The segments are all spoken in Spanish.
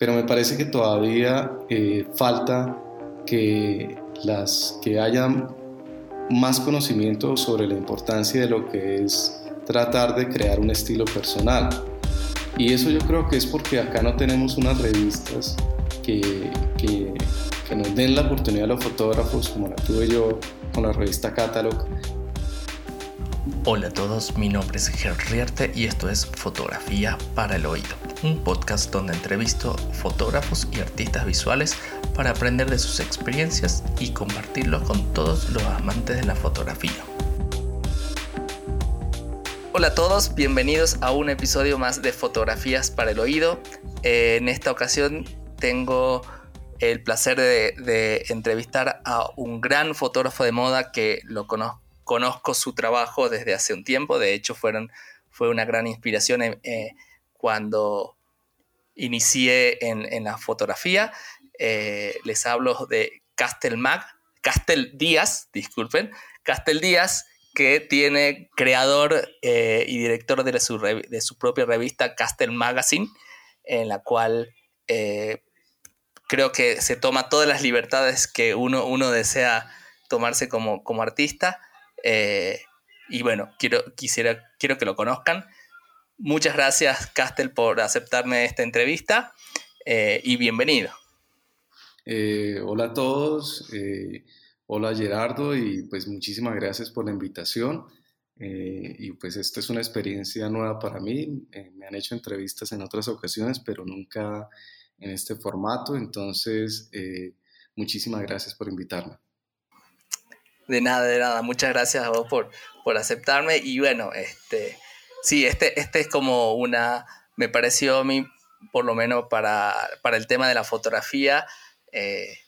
pero me parece que todavía eh, falta que, las, que haya más conocimiento sobre la importancia de lo que es tratar de crear un estilo personal. Y eso yo creo que es porque acá no tenemos unas revistas que, que, nos den la oportunidad a los fotógrafos, como la tuve yo con la revista Catalog, Hola a todos, mi nombre es Gerrierte y esto es Fotografía para el Oído, un podcast donde entrevisto fotógrafos y artistas visuales para aprender de sus experiencias y compartirlo con todos los amantes de la fotografía. Hola a todos, bienvenidos a un episodio más de Fotografías para el Oído. Eh, en esta ocasión tengo el placer de, entrevistar a un gran fotógrafo de moda que lo conozco su trabajo desde hace un tiempo, de hecho fueron, fue una gran inspiración eh, cuando inicié en, la fotografía. Eh, les hablo de Castel Mag, Castel Díaz, disculpen, Castel Díaz, que tiene creador eh, y director de su, de su, propia revista Castel Magazine, en la cual creo que se toma todas las libertades que uno, uno desea tomarse como, como artista. Eh, y bueno, quiero, quisiera, quiero que lo conozcan. Muchas gracias, Castel, por aceptarme esta entrevista eh, y bienvenido. Eh, hola a todos, hola Gerardo y pues muchísimas gracias por la invitación. y pues esta es una experiencia nueva para mí. me han hecho entrevistas en otras ocasiones, pero nunca en este formato. Entonces, muchísimas gracias por invitarme. De nada, de nada. Muchas gracias a vos por, por aceptarme. Y bueno, este, sí, este, este es como una, me pareció a mí, por lo menos para, para el tema de la fotografía, eh,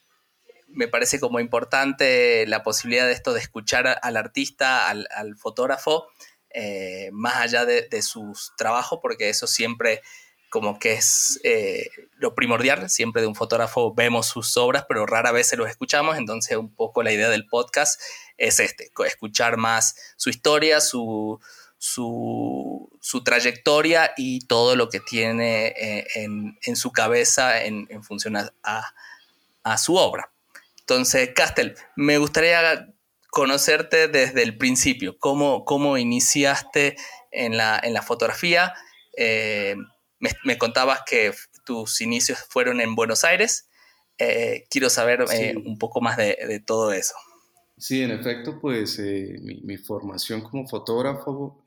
me parece como importante la posibilidad de esto de escuchar al artista, al, fotógrafo, eh, más allá de, de sus trabajos, porque eso siempre como que es eh, lo primordial, siempre de un fotógrafo vemos sus obras, pero rara vez se los escuchamos, entonces un poco la idea del podcast es este, escuchar más su historia, su, su, trayectoria y todo lo que tiene eh, en, su cabeza en, función a, su obra. Entonces, Castel, me gustaría conocerte desde el principio, cómo, cómo iniciaste en la, en la fotografía. Eh, me, contabas que tus inicios fueron en Buenos Aires. Eh, quiero saber un poco más de, todo eso. Sí, en efecto, pues eh, mi, formación como fotógrafo,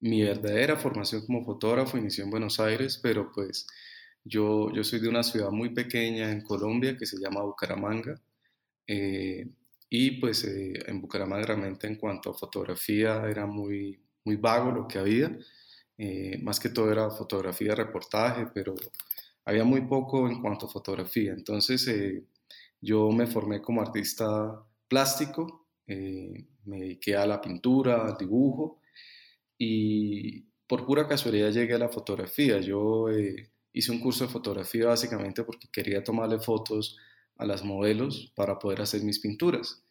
mi verdadera formación como fotógrafo inició en Buenos Aires, pero pues yo, yo soy de una ciudad muy pequeña en Colombia que se llama Bucaramanga. y pues en Bucaramanga realmente en cuanto a fotografía era muy, muy vago lo que había. Eh, más que todo era fotografía, reportaje, pero había muy poco en cuanto a fotografía. Entonces eh, yo me formé como artista plástico, eh, me dediqué a la pintura, al dibujo y por pura casualidad llegué a la fotografía. Yo hice un curso de fotografía básicamente porque quería tomarle fotos a las modelos para poder hacer mis pinturas.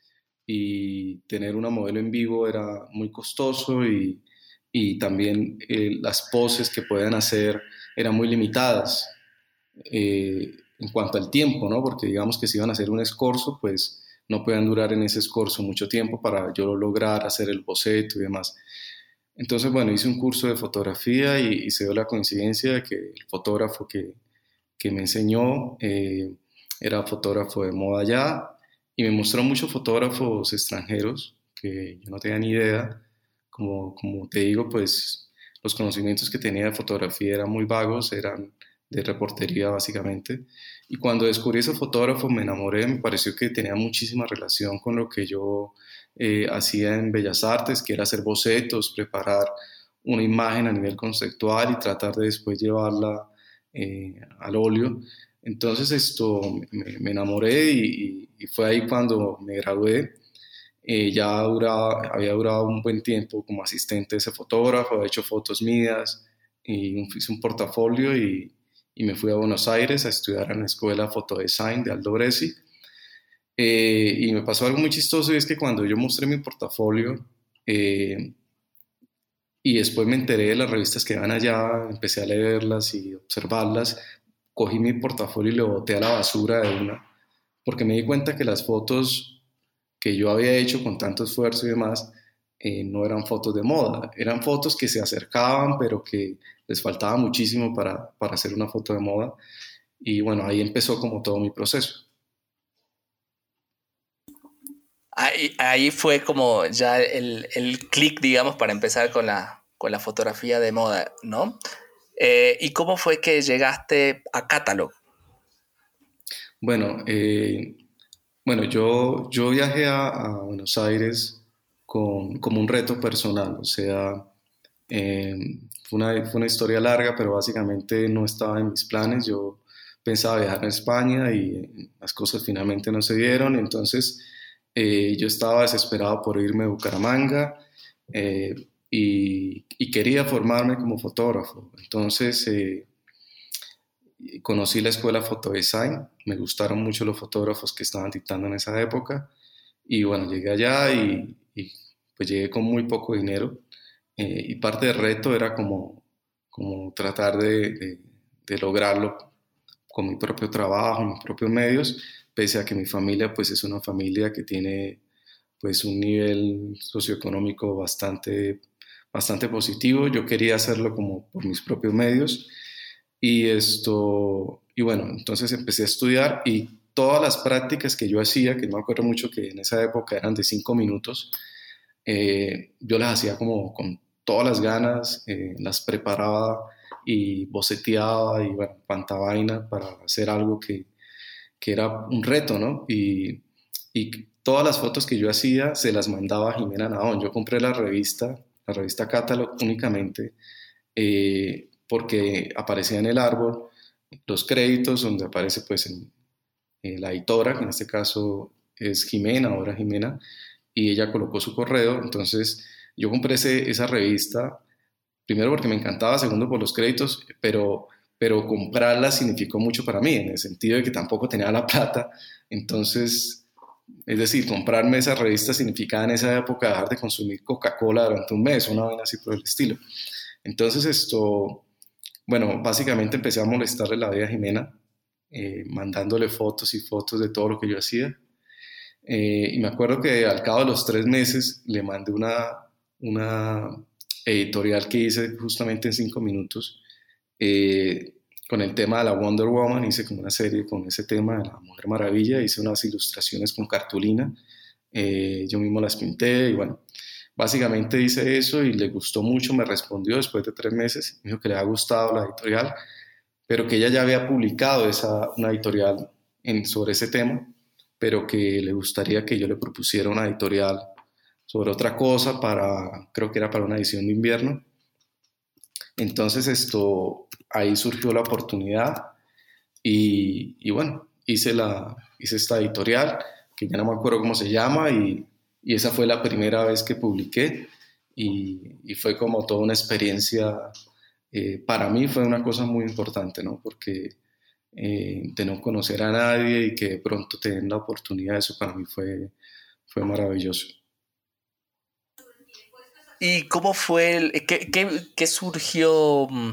Y tener una modelo en vivo era muy costoso y y también eh, las poses que pueden hacer eran muy limitadas eh, en cuanto al tiempo, ¿no? Porque digamos que si iban a hacer un escorzo, pues no pueden durar en ese escorzo mucho tiempo para yo lograr hacer el boceto y demás. Entonces, bueno, hice un curso de fotografía y, se dio la coincidencia de que el fotógrafo que, que me enseñó eh, era fotógrafo de moda ya y me mostró muchos fotógrafos extranjeros que yo no tenía ni idea como, como te digo, pues los conocimientos que tenía de fotografía eran muy vagos, eran de reportería básicamente. Y cuando descubrí ese fotógrafo me enamoré, me pareció que tenía muchísima relación con lo que yo eh, hacía en Bellas Artes, que era hacer bocetos, preparar una imagen a nivel conceptual y tratar de después llevarla eh, al óleo. Entonces esto me, enamoré y, fue ahí cuando me gradué eh, ya había durado un buen tiempo como asistente de ese fotógrafo, había hecho fotos mías y hice un portafolio y, y, me fui a Buenos Aires a estudiar en la escuela Fotodesign de Aldo Bresi. Eh, y me pasó algo muy chistoso y es que cuando yo mostré mi portafolio eh, y después me enteré de las revistas que van allá, empecé a leerlas y observarlas, cogí mi portafolio y lo boté a la basura de una, porque me di cuenta que las fotos que yo había hecho con tanto esfuerzo y demás, eh, no eran fotos de moda, eran fotos que se acercaban, pero que les faltaba muchísimo para, para hacer una foto de moda. Y bueno, ahí empezó como todo mi proceso. Ahí, fue como ya el, el clic, digamos, para empezar con la, con la fotografía de moda, ¿no? Eh, ¿Y cómo fue que llegaste a Catalog? Bueno, eh, bueno yo, yo viajé a, Buenos Aires con, como un reto personal, o sea, em, fue, una, fue, una, historia larga, pero básicamente no estaba en mis planes. Yo pensaba viajar a España y las cosas finalmente no se dieron, entonces eh, yo estaba desesperado por irme a Bucaramanga eh, y, quería formarme como fotógrafo. Entonces eh, conocí la escuela Fotodesign, me gustaron mucho los fotógrafos que estaban dictando en esa época y bueno, llegué allá y, pues llegué con muy poco dinero y parte del reto era como, como tratar de, de lograrlo con mi propio trabajo, mis propios medios pese a que mi familia pues es una familia que tiene pues un nivel socioeconómico bastante, bastante positivo. Yo quería hacerlo como por mis propios medios y esto, y bueno, entonces empecé a estudiar y todas las prácticas que yo hacía, que no me acuerdo mucho que en esa época eran de cinco minutos, eh, yo las hacía como con todas las ganas, eh, las preparaba y boceteaba y bueno, para hacer algo que, que era un reto, ¿no? Y, y todas las fotos que yo hacía se las mandaba a Jimena Naón. Yo compré la revista, la revista Catalog únicamente, eh, porque aparecía en el árbol los créditos donde aparece pues en, la editora, que en este caso es Jimena, ahora Jimena, y ella colocó su correo, entonces yo compré esa revista, primero porque me encantaba, segundo por los créditos, pero pero comprarla significó mucho para mí, en el sentido de que tampoco tenía la plata. Entonces, es decir, comprarme esa revista significaba en esa época dejar de consumir Coca-Cola durante un mes, una vaina así por el estilo. Entonces, esto, bueno, básicamente empecé a molestarle la vida a Jimena, eh, mandándole fotos y fotos de todo lo que yo hacía. Eh, y me acuerdo que al cabo de los tres meses le mandé una, una editorial que hice justamente en cinco minutos eh, con el tema de la Wonder Woman, hice como una serie con ese tema de la Mujer Maravilla, hice unas ilustraciones con cartulina, eh, yo mismo las pinté y bueno, básicamente hice eso y le gustó mucho, me respondió después de tres meses, me dijo que le ha gustado la editorial, pero que ella ya había publicado esa, una editorial en, sobre ese tema, pero que le gustaría que yo le propusiera una editorial sobre otra cosa para, creo que era para una edición de invierno. Entonces esto, ahí surgió la oportunidad y, bueno, hice, la, hice esta editorial, que ya no me acuerdo cómo se llama, y, esa fue la primera vez que publiqué y, fue como toda una experiencia, eh, para mí fue una cosa muy importante, ¿no? Porque eh, de no conocer a nadie y que de pronto tener la oportunidad, eso para mí fue, fue maravilloso. ¿Y cómo fue, el, qué, qué, surgió mm,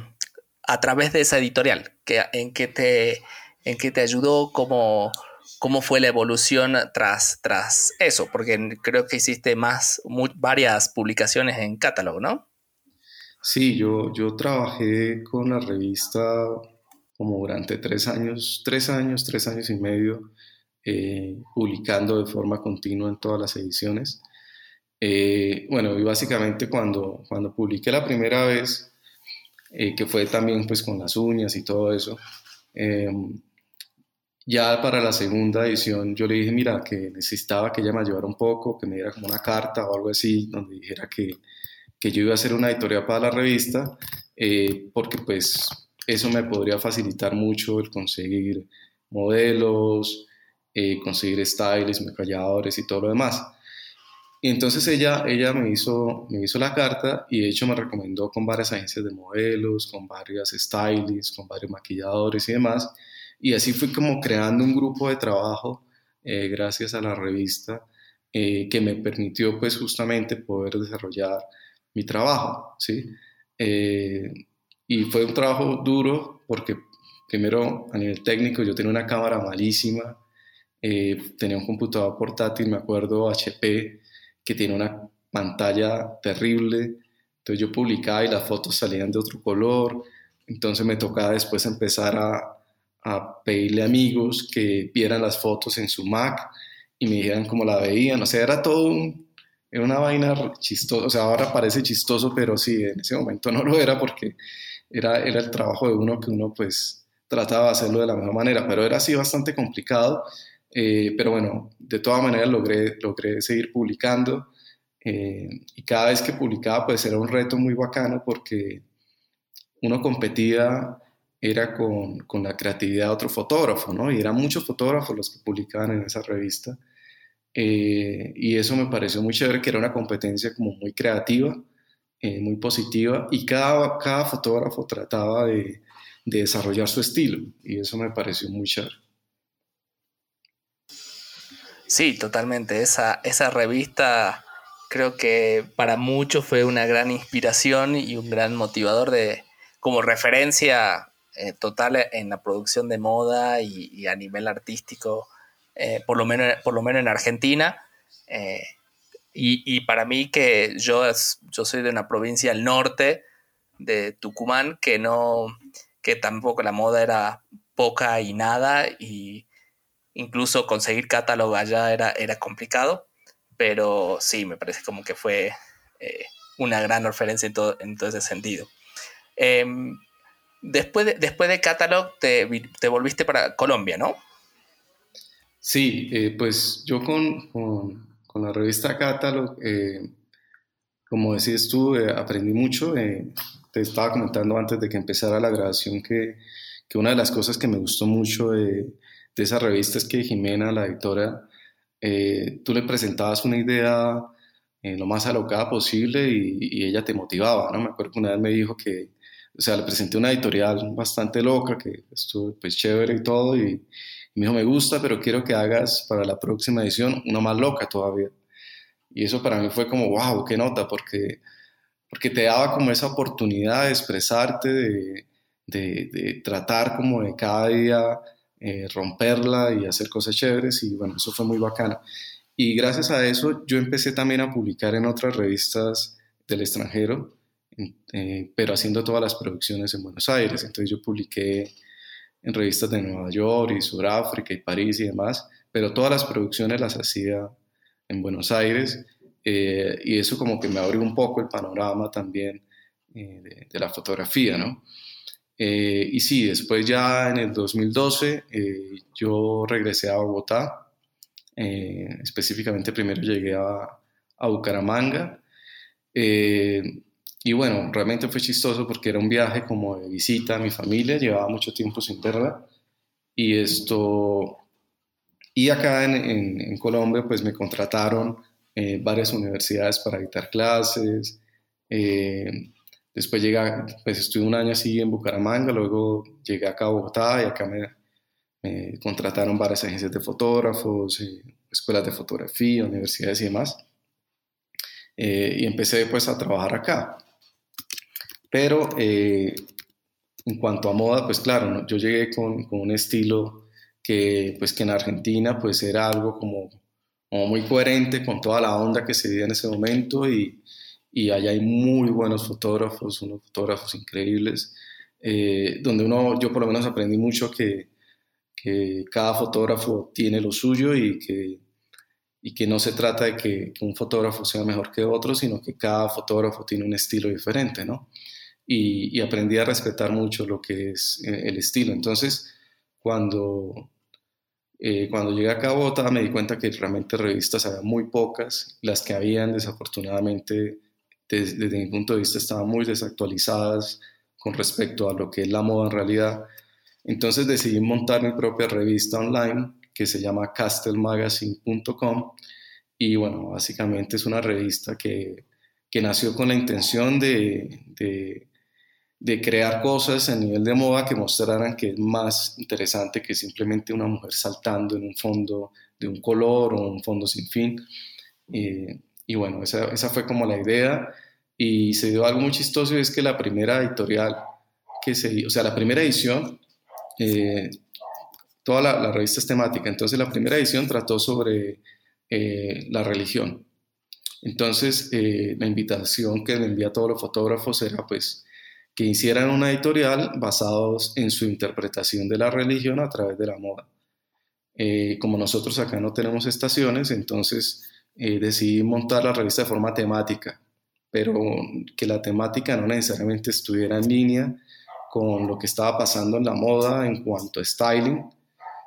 a través de esa editorial? ¿En qué te, en qué te ayudó? ¿Cómo, ¿Cómo fue la evolución tras, tras eso? Porque creo que hiciste más, varias publicaciones en catálogo, ¿no? Sí, yo, yo trabajé con la revista como durante tres años, tres años, tres años y medio, eh, publicando de forma continua en todas las ediciones. Eh, bueno, y básicamente cuando, cuando publiqué la primera vez, eh, que fue también pues con las uñas y todo eso, em, ya para la segunda edición yo le dije, mira, que necesitaba que ella me ayudara un poco, que me diera como una carta o algo así, donde dijera que, que yo iba a hacer una editorial para la revista, eh, porque pues eso me podría facilitar mucho el conseguir modelos, conseguir styles, maquilladores y todo lo demás. Y entonces ella, ella me, hizo, me hizo la carta y de hecho me recomendó con varias agencias de modelos, con varias stylists, con varios maquilladores y demás. Y así fui como creando un grupo de trabajo eh, gracias a la revista eh, que me permitió pues justamente poder desarrollar mi trabajo, ¿sí? Eh, y fue un trabajo duro porque primero a nivel técnico, yo tenía una cámara malísima, eh, tenía un computador portátil, me acuerdo, HP, que tiene una pantalla terrible, entonces yo publicaba y las fotos salían de otro color, entonces me tocaba después empezar a, a pedirle amigos que vieran las fotos en su Mac y me dijeran cómo la veían, o sea, era todo un, era una vaina chistosa, o sea, ahora parece chistoso, pero sí, en ese momento no lo era porque era, era el trabajo de uno que uno pues trataba de hacerlo de la mejor manera, pero era así bastante complicado, eh, pero bueno, de todas maneras logré, logré seguir publicando eh, y cada vez que publicaba pues era un reto muy bacano porque uno competía era con, con, la creatividad de otro fotógrafo, ¿no? Y eran muchos fotógrafos los que publicaban en esa revista. Eh, y eso me pareció muy chévere, que era una competencia como muy creativa, eh, muy positiva, y cada, cada fotógrafo trataba de, de, desarrollar su estilo, y eso me pareció muy chévere. Sí, totalmente. Esa, esa revista creo que para muchos fue una gran inspiración y un gran motivador de, como referencia eh, total en la producción de moda y, a nivel artístico, eh, por, lo menos, por lo menos en Argentina. Eh, y, para mí que yo, yo soy de una provincia al norte de Tucumán, que no, que tampoco la moda era poca y nada, y incluso conseguir catálogo allá era, era complicado, pero sí, me parece como que fue una gran referencia en todo, en todo ese sentido. Em, Después de, después de Catalog te, te volviste para Colombia, ¿no? Sí, eh, pues yo con, con, con, la revista Catalog, eh, como decías tú, eh, aprendí mucho. te estaba comentando antes de que empezara la grabación que, que una de las cosas que me gustó mucho de, de esa revista es que Jimena, la editora, tú le presentabas una idea lo más alocada posible y, y, ella te motivaba, ¿no? Me acuerdo que una vez me dijo que o sea, le presenté una editorial bastante loca, que estuvo pues chévere y todo, y, me dijo, me gusta, pero quiero que hagas para la próxima edición una más loca todavía. Y eso para mí fue como, wow, qué nota, porque, porque te daba como esa oportunidad de expresarte, de, de, tratar como de cada día eh, romperla y hacer cosas chéveres, y bueno, eso fue muy bacano. Y gracias a eso yo empecé también a publicar en otras revistas del extranjero, eh, pero haciendo todas las producciones en Buenos Aires. Entonces yo publiqué en revistas de Nueva York y Sudáfrica y París y demás, pero todas las producciones las hacía en Buenos Aires eh, y eso como que me abrió un poco el panorama también eh, de, la fotografía, ¿no? y sí, después ya en el 2012 yo regresé a Bogotá, específicamente primero llegué a, a Bucaramanga, y bueno, realmente fue chistoso porque era un viaje como de visita a mi familia, llevaba mucho tiempo sin verla. Y esto, y acá en, en, Colombia pues me contrataron eh, varias universidades para dictar clases. Eh, después llegué, pues estuve un año así en Bucaramanga, luego llegué acá a Bogotá y acá me, me contrataron varias agencias de fotógrafos, eh, escuelas de fotografía, universidades y demás. y empecé pues a trabajar acá. Pero eh, en cuanto a moda, pues claro, yo llegué con, con, un estilo que, pues, que en Argentina pues era algo como, como, muy coherente con toda la onda que se vivía en ese momento y, y allá hay muy buenos fotógrafos, unos fotógrafos increíbles, eh, donde uno, yo por lo menos aprendí mucho que, que cada fotógrafo tiene lo suyo y que, y que no se trata de que, que, un fotógrafo sea mejor que otro, sino que cada fotógrafo tiene un estilo diferente, ¿no? Y, aprendí a respetar mucho lo que es eh, el estilo. Entonces, cuando, eh, cuando llegué a Bogotá me di cuenta que realmente revistas había muy pocas, las que habían desafortunadamente desde, desde mi punto de vista estaban muy desactualizadas con respecto a lo que es la moda en realidad. Entonces decidí montar mi propia revista online que se llama castelmagazine.com y bueno, básicamente es una revista que, que nació con la intención de, de, de crear cosas a nivel de moda que mostraran que es más interesante que simplemente una mujer saltando en un fondo de un color o un fondo sin fin. y bueno, esa, esa, fue como la idea. Y se dio algo muy chistoso, es que la primera editorial que se o sea, la primera edición eh, toda la, revista es temática. Entonces la primera edición trató sobre eh, la religión. Entonces eh, la invitación que le envía a todos los fotógrafos era pues que hicieran una editorial basados en su interpretación de la religión a través de la moda. como nosotros acá no tenemos estaciones, entonces decidí montar la revista de forma temática, pero que la temática no necesariamente estuviera en línea con lo que estaba pasando en la moda en cuanto a styling,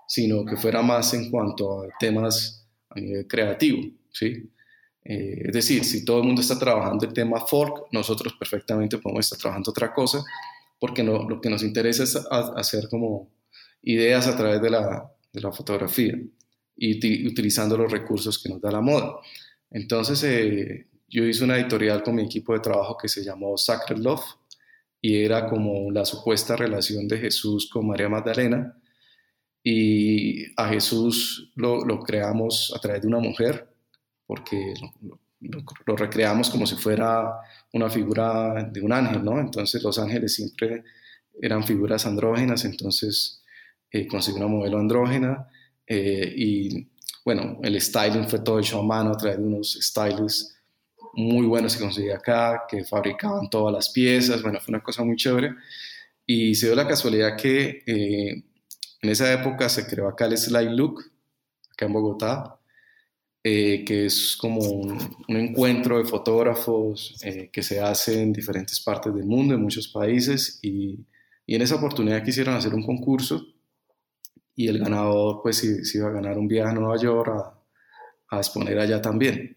sino que fuera más en cuanto a temas a nivel creativo, ¿sí? Eh, es decir, si todo el mundo está trabajando el tema folk, nosotros perfectamente podemos estar trabajando otra cosa, porque no, lo que nos interesa es hacer como ideas a través de la, de la fotografía y utilizando los recursos que nos da la moda. Entonces, eh, yo hice una editorial con mi equipo de trabajo que se llamó Sacred Love, y era como la supuesta relación de Jesús con María Magdalena. Y a Jesús lo, creamos a través de una mujer, porque lo, recreamos como si fuera una figura de un ángel, ¿no? Entonces los ángeles siempre eran figuras andrógenas, entonces eh, conseguí una modelo andrógena eh, y bueno, el styling fue todo hecho a mano a través de unos stylists muy buenos que conseguí acá, que fabricaban todas las piezas, bueno, fue una cosa muy chévere. Y se dio la casualidad que eh, en esa época se creó acá el Slide Look, acá en Bogotá, eh, que es como un, encuentro de fotógrafos eh, que se hace en diferentes partes del mundo, en muchos países, y, y, en esa oportunidad quisieron hacer un concurso y el ganador pues se, iba a ganar un viaje a Nueva York a, a exponer allá también.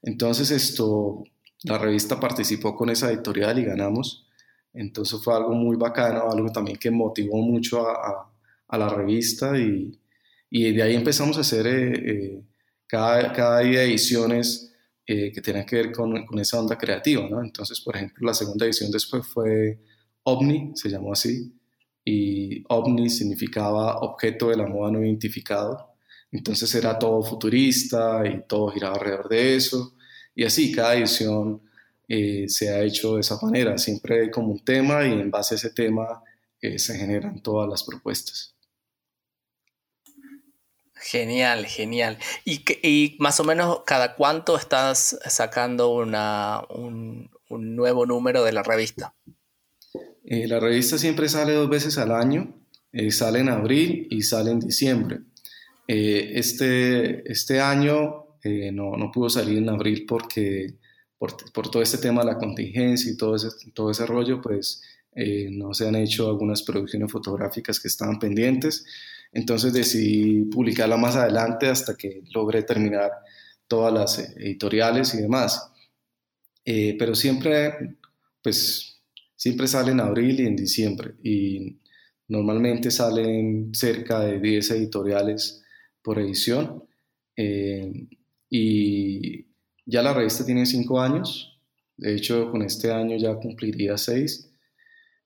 Entonces esto, la revista participó con esa editorial y ganamos. Entonces fue algo muy bacano, algo también que motivó mucho a, la revista y, y, de ahí empezamos a hacer eh, eh, cada, cada, día ediciones eh, que tenían que ver con, con, esa onda creativa. ¿no? Entonces, por ejemplo, la segunda edición después fue OVNI, se llamó así, y OVNI significaba objeto de la moda no identificado. Entonces era todo futurista y todo giraba alrededor de eso. Y así, cada edición eh, se ha hecho de esa manera. Siempre hay como un tema y en base a ese tema eh, se generan todas las propuestas. Genial, genial. ¿Y, más o menos cada cuánto estás sacando una, un, nuevo número de la revista? Eh, la revista siempre sale dos veces al año. sale en abril y sale en diciembre. Eh, este, este año eh, no, no, pudo salir en abril porque por, por, todo este tema de la contingencia y todo ese, todo ese rollo, pues eh, no se han hecho algunas producciones fotográficas que estaban pendientes. Entonces decidí publicarla más adelante hasta que logré terminar todas las editoriales y demás. pero siempre, pues, siempre sale en abril y en diciembre. Y normalmente salen cerca de 10 editoriales por edición. Eh, y ya la revista tiene cinco años, de hecho con este año ya cumpliría seis.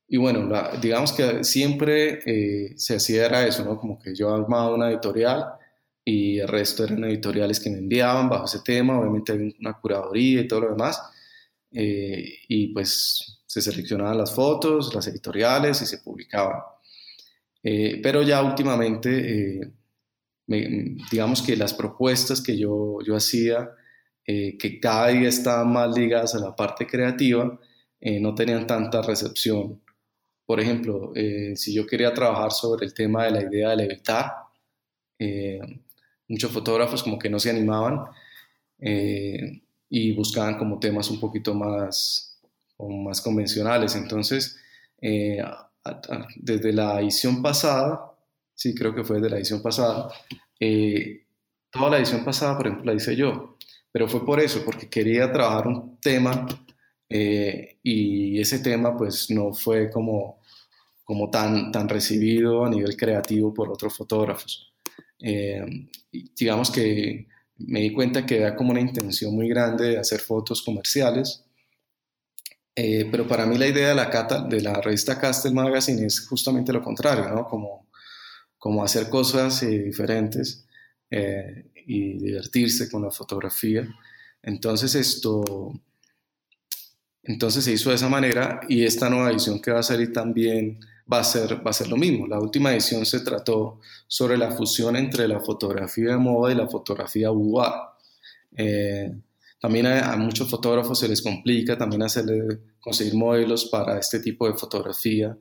Y bueno, digamos que siempre eh, se hacía era eso, ¿no? Como que yo armaba una editorial y el resto eran editoriales que me enviaban bajo ese tema, obviamente una curaduría y todo lo demás. Eh, y pues se seleccionaban las fotos, las editoriales y se publicaban. pero ya últimamente digamos que las propuestas que yo, yo hacía, eh, que cada día estaban más ligadas a la parte creativa, eh, no tenían tanta recepción. Por ejemplo, eh, si yo quería trabajar sobre el tema de la idea de levitar, muchos fotógrafos como que no se animaban y buscaban como temas un poquito más, más convencionales. Entonces, desde la edición pasada, sí, creo que fue de la edición pasada. Eh, toda la edición pasada, por ejemplo, la hice yo, pero fue por eso, porque quería trabajar un tema eh, y ese tema pues no fue como, como tan, tan recibido a nivel creativo por otros fotógrafos. Eh, digamos que me di cuenta que era como una intención muy grande de hacer fotos comerciales, pero para mí la idea de la, cata, de la revista Castle Magazine es justamente lo contrario, ¿no? Como como hacer cosas eh, diferentes eh, y divertirse con la fotografía. Entonces esto, entonces se hizo de esa manera y esta nueva edición que va a salir también va a ser, va a ser lo mismo. La última edición se trató sobre la fusión entre la fotografía de moda y la fotografía boudoir. Eh, también a, muchos fotógrafos se les complica también hacerle, conseguir modelos para este tipo de fotografía,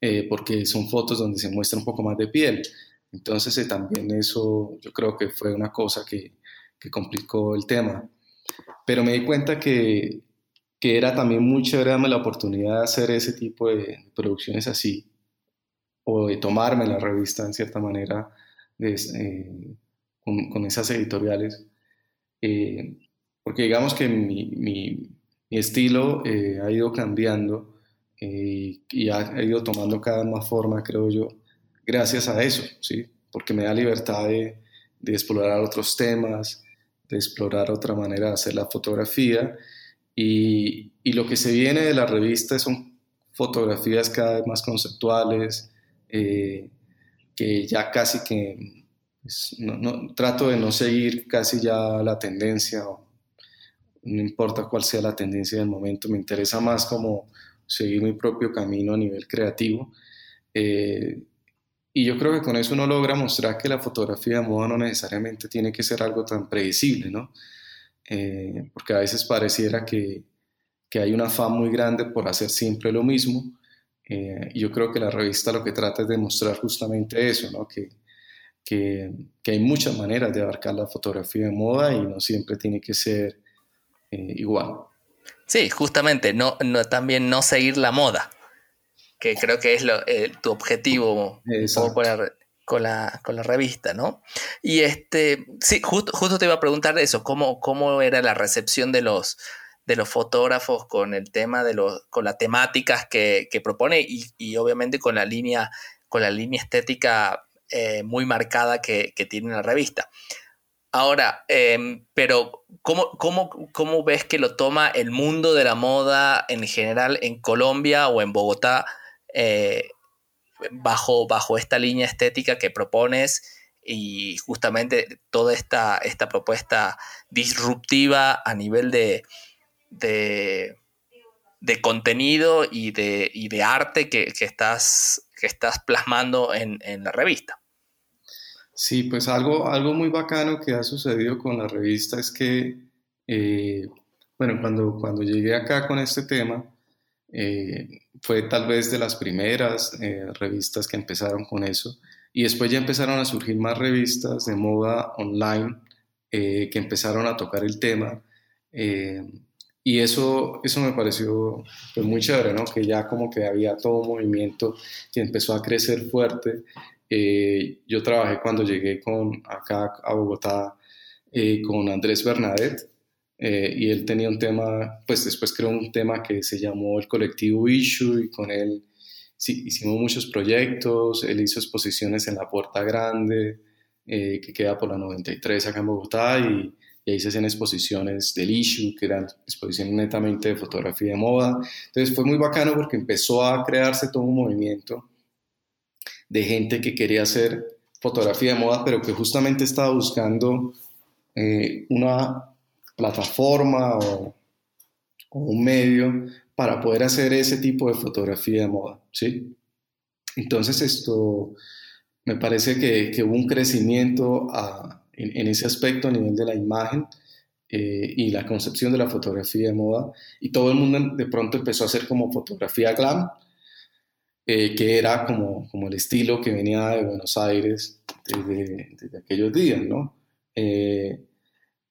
eh, porque son fotos donde se muestra un poco más de piel. Entonces eh, también eso yo creo que fue una cosa que, que, complicó el tema. Pero me di cuenta que, que era también muy chévere darme la oportunidad de hacer ese tipo de producciones así, o de tomarme la revista en cierta manera eh, con, con, esas editoriales. Eh, porque digamos que mi, mi, estilo eh, ha ido cambiando y ha, ido tomando cada vez más forma, creo yo, gracias a eso, ¿sí? Porque me da libertad de, de explorar otros temas, de explorar otra manera de hacer la fotografía y, y, lo que se viene de la revista son fotografías cada vez más conceptuales, eh, que ya casi que pues, no, trato de no seguir casi ya la tendencia, no importa cuál sea la tendencia del momento, me interesa más como seguir mi propio camino a nivel creativo. Eh, y yo creo que con eso uno logra mostrar que la fotografía de moda no necesariamente tiene que ser algo tan predecible, ¿no? Eh, porque a veces pareciera que, que, hay un afán muy grande por hacer siempre lo mismo. Eh, y yo creo que la revista lo que trata es de mostrar justamente eso, ¿no? que, que, que, hay muchas maneras de abarcar la fotografía de moda y no siempre tiene que ser eh, igual. Sí, justamente, no, no, también no seguir la moda, que creo que es lo, tu objetivo con la, con la revista, ¿no? Y este, sí, justo, justo te iba a preguntar eso, ¿cómo, cómo era la recepción de los, de los fotógrafos con el tema de los, con las temáticas que, que propone y, y, obviamente con la línea, con la línea estética eh, muy marcada que, que, tiene la revista. Ahora, eh, pero ¿cómo, cómo, ¿cómo ves que lo toma el mundo de la moda en general en Colombia o en Bogotá? Eh, bajo, bajo esta línea estética que propones y justamente toda esta, esta propuesta disruptiva a nivel de, de, contenido y de, de arte que, estás, que estás plasmando en, la revista. Sí, pues algo, algo muy bacano que ha sucedido con la revista es que, eh, bueno, cuando, cuando llegué acá con este tema, eh, fue tal vez de las primeras eh, revistas que empezaron con eso. Y después ya empezaron a surgir más revistas de moda online eh, que empezaron a tocar el tema. y eso, eso me pareció pues, muy chévere, ¿no? Que ya como que había todo un movimiento que empezó a crecer fuerte. yo trabajé cuando llegué con, acá a Bogotá con Andrés Bernadette, eh, y él tenía un tema, pues después creó un tema que se llamó el colectivo Issue y con él sí, hicimos muchos proyectos, él hizo exposiciones en la Puerta Grande, eh, que queda por la 93 acá en Bogotá y, ahí se hacían exposiciones del Issue, que eran exposiciones netamente de fotografía de moda. Entonces fue muy bacano porque empezó a crearse todo un movimiento de gente que quería hacer fotografía de moda, pero que justamente estaba buscando eh, una plataforma o, un medio para poder hacer ese tipo de fotografía de moda, ¿sí? Entonces esto me parece que, hubo un crecimiento en, ese aspecto a nivel de la imagen eh, y la concepción de la fotografía de moda y todo el mundo de pronto empezó a hacer como fotografía glam, eh, que era como, como el estilo que venía de Buenos Aires desde, aquellos días, ¿no? Eh,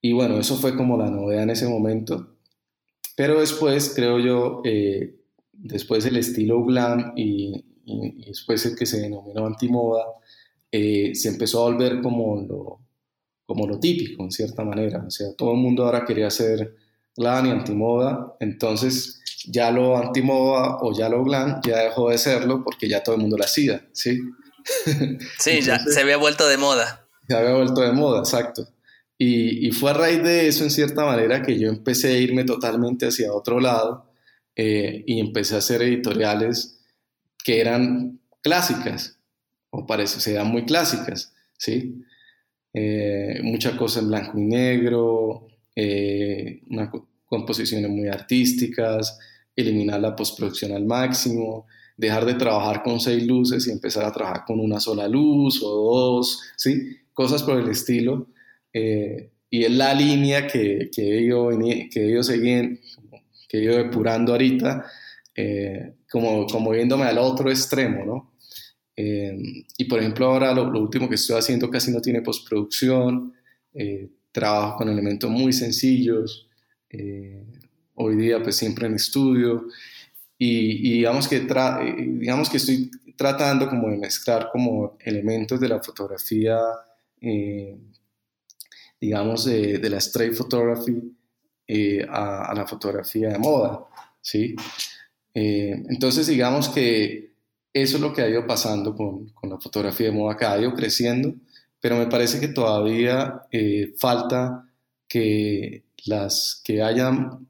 y bueno, eso fue como la novedad en ese momento. Pero después, creo yo, eh, después el estilo glam y, después el que se denominó antimoda, eh, se empezó a volver como lo, como lo típico, en cierta manera. O sea, todo el mundo ahora quería hacer glam y antimoda. Entonces, ya lo antimoda o ya lo glam ya dejó de serlo porque ya todo el mundo lo hacía, ¿sí? Sí, ya se había vuelto de moda. Se había vuelto de moda, exacto. Y, fue a raíz de eso, en cierta manera, que yo empecé a irme totalmente hacia otro lado eh, y empecé a hacer editoriales que eran clásicas, o parece, sean muy clásicas, ¿sí? Eh, muchas cosas en blanco y negro, eh, composiciones muy artísticas, eliminar la postproducción al máximo, dejar de trabajar con seis luces y empezar a trabajar con una sola luz o dos, ¿sí? Cosas por el estilo. Eh, y es la línea que, que, ido, que he ido siguiendo, que ido depurando ahorita, eh, como, como viéndome al otro extremo, ¿no? Eh, y por ejemplo ahora lo, último que estoy haciendo casi no tiene postproducción, trabajo con elementos muy sencillos, hoy día pues siempre en estudio, y, digamos, que digamos que estoy tratando como de mezclar como elementos de la fotografía, eh, digamos, de, la straight photography eh, a, la fotografía de moda, ¿sí? Eh, entonces, digamos que eso es lo que ha ido pasando con, con, la fotografía de moda, que ha ido creciendo, pero me parece que todavía falta que las que hayan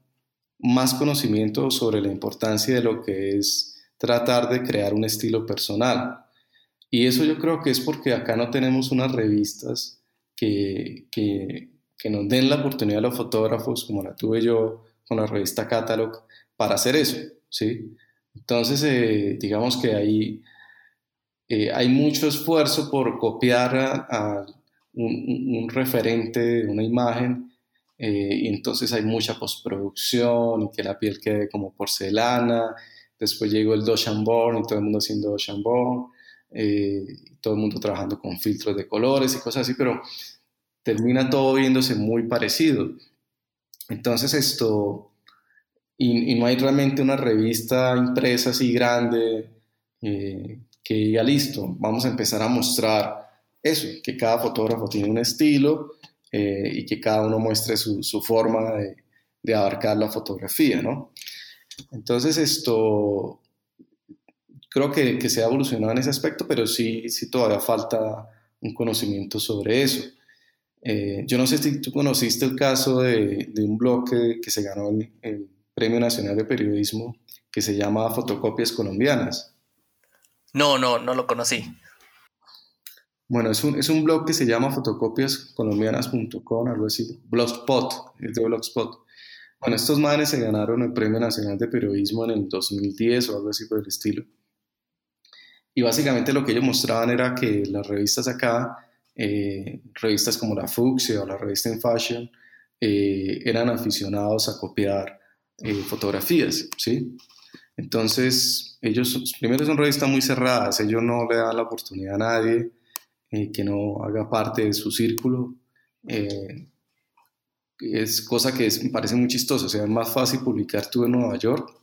más conocimiento sobre la importancia de lo que es tratar de crear un estilo personal. Y eso yo creo que es porque acá no tenemos unas revistas que, que, nos den la oportunidad a los fotógrafos, como la tuve yo con la revista Catalog, para hacer eso, ¿sí? Entonces, eh, digamos que ahí eh, hay mucho esfuerzo por copiar a, un, referente una imagen eh, y entonces hay mucha postproducción y que la piel quede como porcelana. Después llegó el Doshamborn y todo el mundo haciendo Doshamborn, eh, todo el mundo trabajando con filtros de colores y cosas así, pero termina todo viéndose muy parecido. Entonces esto, y, no hay realmente una revista impresa así grande eh, que diga, listo, vamos a empezar a mostrar eso, que cada fotógrafo tiene un estilo eh, y que cada uno muestre su, su forma de, de, abarcar la fotografía, ¿no? Entonces esto creo que, que, se ha evolucionado en ese aspecto, pero sí, sí todavía falta un conocimiento sobre eso. Eh, yo no sé si tú conociste el caso de, de un blog que, que, se ganó el, el Premio Nacional de Periodismo que se llama Fotocopias Colombianas. No, no, no lo conocí. Bueno, es un, es un blog que se llama fotocopiascolombianas.com, algo así, Blogspot, es de Blogspot. Bueno, estos manes se ganaron el Premio Nacional de Periodismo en el 2010 o algo así por el estilo. Y básicamente lo que ellos mostraban era que las revistas acá, eh, revistas como la Fuxia o la revista In Fashion, eh, eran aficionados a copiar eh, fotografías, ¿sí? Entonces, ellos, primero son revistas muy cerradas, ellos no le dan la oportunidad a nadie eh, que no haga parte de su círculo. Eh, es cosa que me parece muy chistoso. O sea, es más fácil publicar tú en Nueva York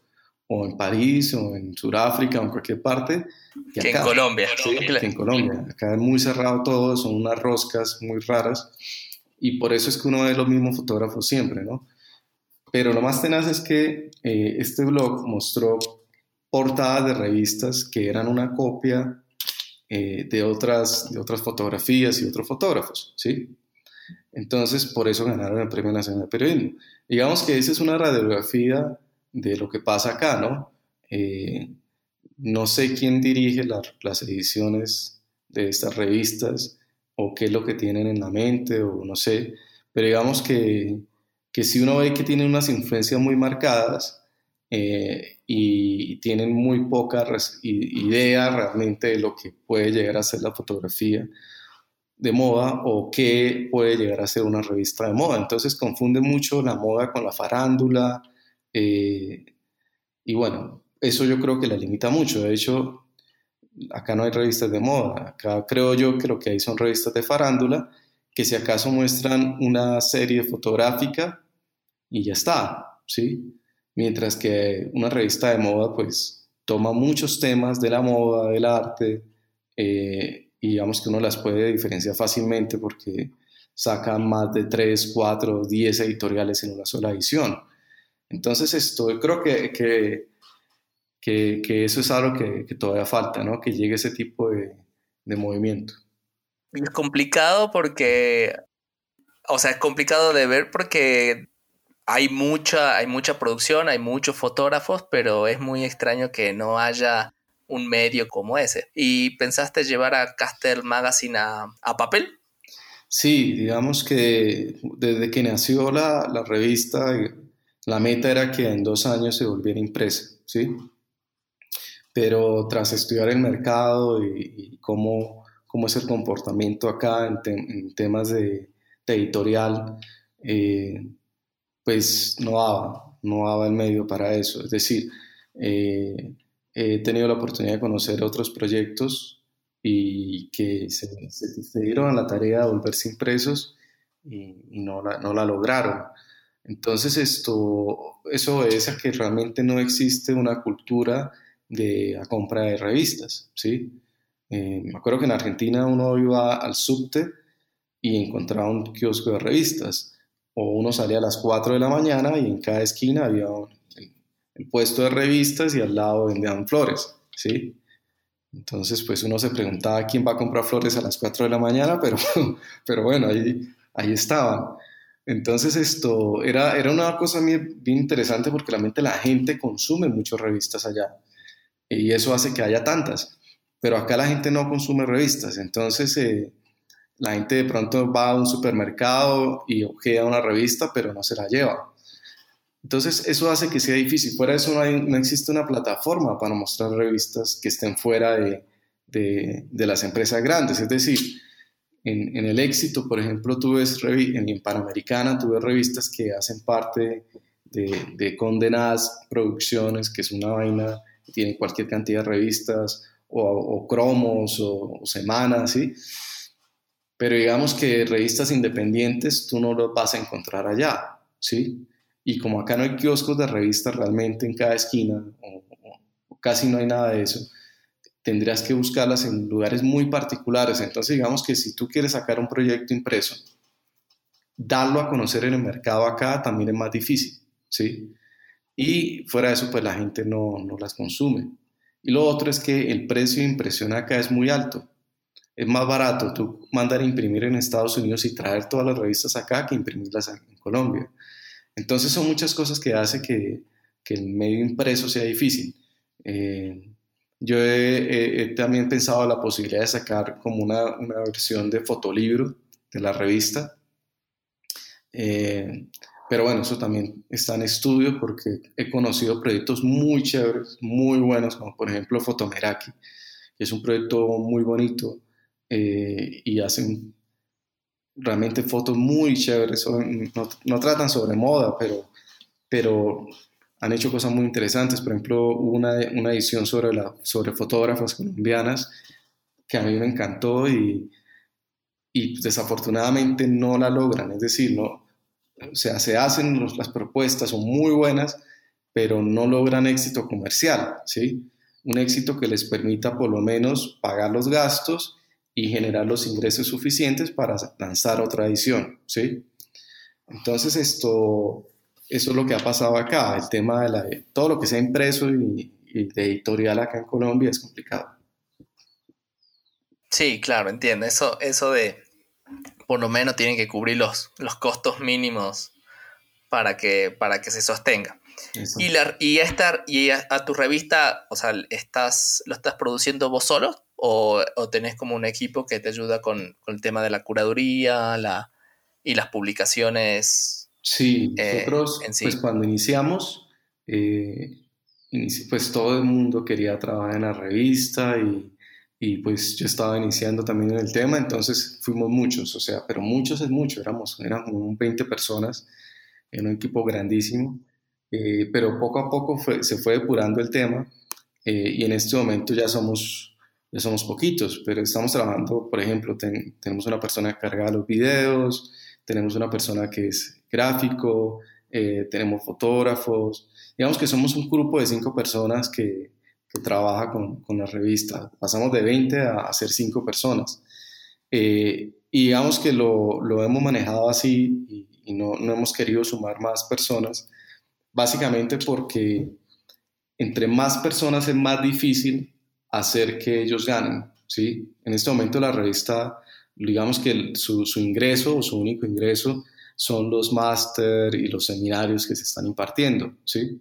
o en París o en Sudáfrica o en cualquier parte que, en Colombia. que en Colombia. Acá es muy cerrado todo, son unas roscas muy raras y por eso es que uno ve los mismos fotógrafos siempre, ¿no? Pero lo más tenaz es que eh, este blog mostró portadas de revistas que eran una copia eh, de, otras, de otras fotografías y otros fotógrafos, ¿sí? Entonces, por eso ganaron el Premio Nacional de Periodismo. Digamos que esa es una radiografía de lo que pasa acá, ¿no? Eh, no sé quién dirige las ediciones de estas revistas o qué es lo que tienen en la mente o no sé, pero digamos que, que si uno ve que tienen unas influencias muy marcadas, eh, y tienen muy poca idea realmente de lo que puede llegar a ser la fotografía de moda o qué puede llegar a ser una revista de moda. Entonces confunde mucho la moda con la farándula eh, y bueno, eso yo creo que la limita mucho. De hecho, acá no hay revistas de moda, acá creo yo que lo que hay son revistas de farándula que si acaso muestran una serie fotográfica y ya está, ¿sí? mientras que una revista de moda pues toma muchos temas de la moda, del arte, eh, y digamos que uno las puede diferenciar fácilmente porque sacan más de 3, 4, 10 editoriales en una sola edición. Entonces esto, creo que, que, que, eso es algo que, todavía falta, ¿no? que llegue ese tipo de, de movimiento. Es complicado porque, o sea, es complicado de ver porque hay mucha, hay mucha producción, hay muchos fotógrafos, pero es muy extraño que no haya un medio como ese. ¿Y pensaste llevar a Castel Magazine a, papel? Sí, digamos que desde que nació la, la, revista, la meta era que en dos años se volviera impresa, ¿sí? pero tras estudiar el mercado y, cómo, cómo, es el comportamiento acá en, temas de, editorial, eh, pues no daba, no daba el medio para eso. Es decir, eh, he tenido la oportunidad de conocer otros proyectos y que se, dieron a la tarea de volverse impresos y, no, la, no, la, lograron. Entonces esto, eso es a que realmente no existe una cultura de la compra de revistas, ¿sí? Eh, me acuerdo que en Argentina uno iba al subte y encontraba un kiosco de revistas, o uno salía a las 4 de la mañana y en cada esquina había un, el, puesto de revistas y al lado vendían flores, ¿sí? Entonces, pues uno se preguntaba quién va a comprar flores a las 4 de la mañana, pero, pero bueno, ahí, ahí estaban. Entonces esto era, era una cosa bien interesante porque realmente la gente consume muchas revistas allá y eso hace que haya tantas. Pero acá la gente no consume revistas, entonces eh, la gente de pronto va a un supermercado y ojea una revista, pero no se la lleva. Entonces eso hace que sea difícil. Fuera de eso no, existe una plataforma para mostrar revistas que estén fuera de, de, las empresas grandes. Es decir, en, en, el éxito, por ejemplo, tú ves en Panamericana, tú ves revistas que hacen parte de, de Condenadas Producciones, que es una vaina tiene cualquier cantidad de revistas o, cromos o, semanas, ¿sí? Pero digamos que revistas independientes tú no las vas a encontrar allá, ¿sí? Y como acá no hay kioscos de revistas realmente en cada esquina, o, casi no hay nada de eso, tendrías que buscarlas en lugares muy particulares. Entonces digamos que si tú quieres sacar un proyecto impreso, darlo a conocer en el mercado acá también es más difícil, ¿sí? Y fuera de eso, pues la gente no, no las consume. Y lo otro es que el precio de impresión acá es muy alto. Es más barato tú mandar a imprimir en Estados Unidos y traer todas las revistas acá que imprimirlas en Colombia. Entonces son muchas cosas que hace que, que el medio impreso sea difícil. Eh, yo he, también pensado la posibilidad de sacar como una, una versión de fotolibro de la revista. Eh, pero bueno, eso también está en estudio porque he conocido proyectos muy chéveres, muy buenos, como por ejemplo Fotomeraki, que es un proyecto muy bonito eh, y hacen realmente fotos muy chéveres. No, no, tratan sobre moda, pero, pero han hecho cosas muy interesantes. Por ejemplo, hubo una, una edición sobre, la, sobre fotógrafas colombianas que a mí me encantó y, y desafortunadamente no la logran. Es decir, no, o sea, se hacen las propuestas, son muy buenas, pero no logran éxito comercial, ¿sí? Un éxito que les permita por lo menos pagar los gastos y generar los ingresos suficientes para lanzar otra edición, ¿sí? Entonces esto, eso es lo que ha pasado acá, el tema de la, todo lo que sea impreso y, y de editorial acá en Colombia es complicado. Sí, claro, entiendo. Eso, eso de, por lo menos tienen que cubrir los, los costos mínimos para que, para que se sostenga. Y, la, y, esta, y a, tu revista, o sea, estás, ¿lo estás produciendo vos solo? ¿O, o tenés como un equipo que te ayuda con, con el tema de la curaduría la, y las publicaciones? Sí, eh, nosotros, pues cuando iniciamos, eh, pues todo el mundo quería trabajar en la revista y y pues yo estaba iniciando también en el tema, entonces fuimos muchos, o sea, pero muchos es mucho, éramos, eran como 20 personas en un equipo grandísimo, eh, pero poco a poco se fue depurando el tema eh, y en este momento ya somos, ya somos poquitos, pero estamos trabajando, por ejemplo, tenemos una persona que carga los videos, tenemos una persona que es gráfico, eh, tenemos fotógrafos, digamos que somos un grupo de cinco personas que que trabaja con, con la revista. Pasamos de 20 a, ser 5 personas. Eh, y digamos que lo, lo, hemos manejado así y, no, no, hemos querido sumar más personas, básicamente porque entre más personas es más difícil hacer que ellos ganen. ¿sí? En este momento la revista, digamos que su, su ingreso o su único ingreso son los máster y los seminarios que se están impartiendo. ¿sí?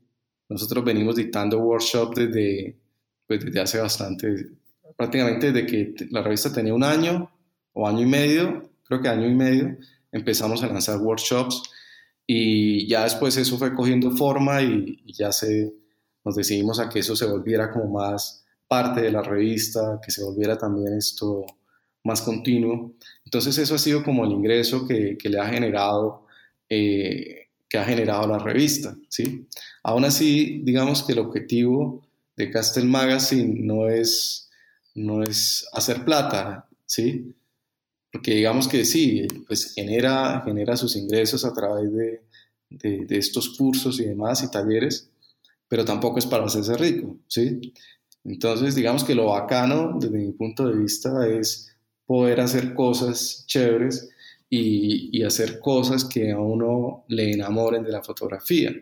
Nosotros venimos dictando workshops desde, pues desde hace bastante, prácticamente desde que la revista tenía un año o año y medio, creo que año y medio, empezamos a lanzar workshops y ya después eso fue cogiendo forma y, ya se, nos decidimos a que eso se volviera como más parte de la revista, que se volviera también esto más continuo. Entonces eso ha sido como el ingreso que, que le ha generado, eh, que ha generado la revista, ¿sí? Aún así, digamos que el objetivo de Castel Magazine no es, no es hacer plata, ¿sí? Porque digamos que sí, pues genera, genera sus ingresos a través de, de, de estos cursos y demás y talleres, pero tampoco es para hacerse rico, ¿sí? Entonces, digamos que lo bacano, desde mi punto de vista, es poder hacer cosas chéveres y, y, hacer cosas que a uno le enamoren de la fotografía.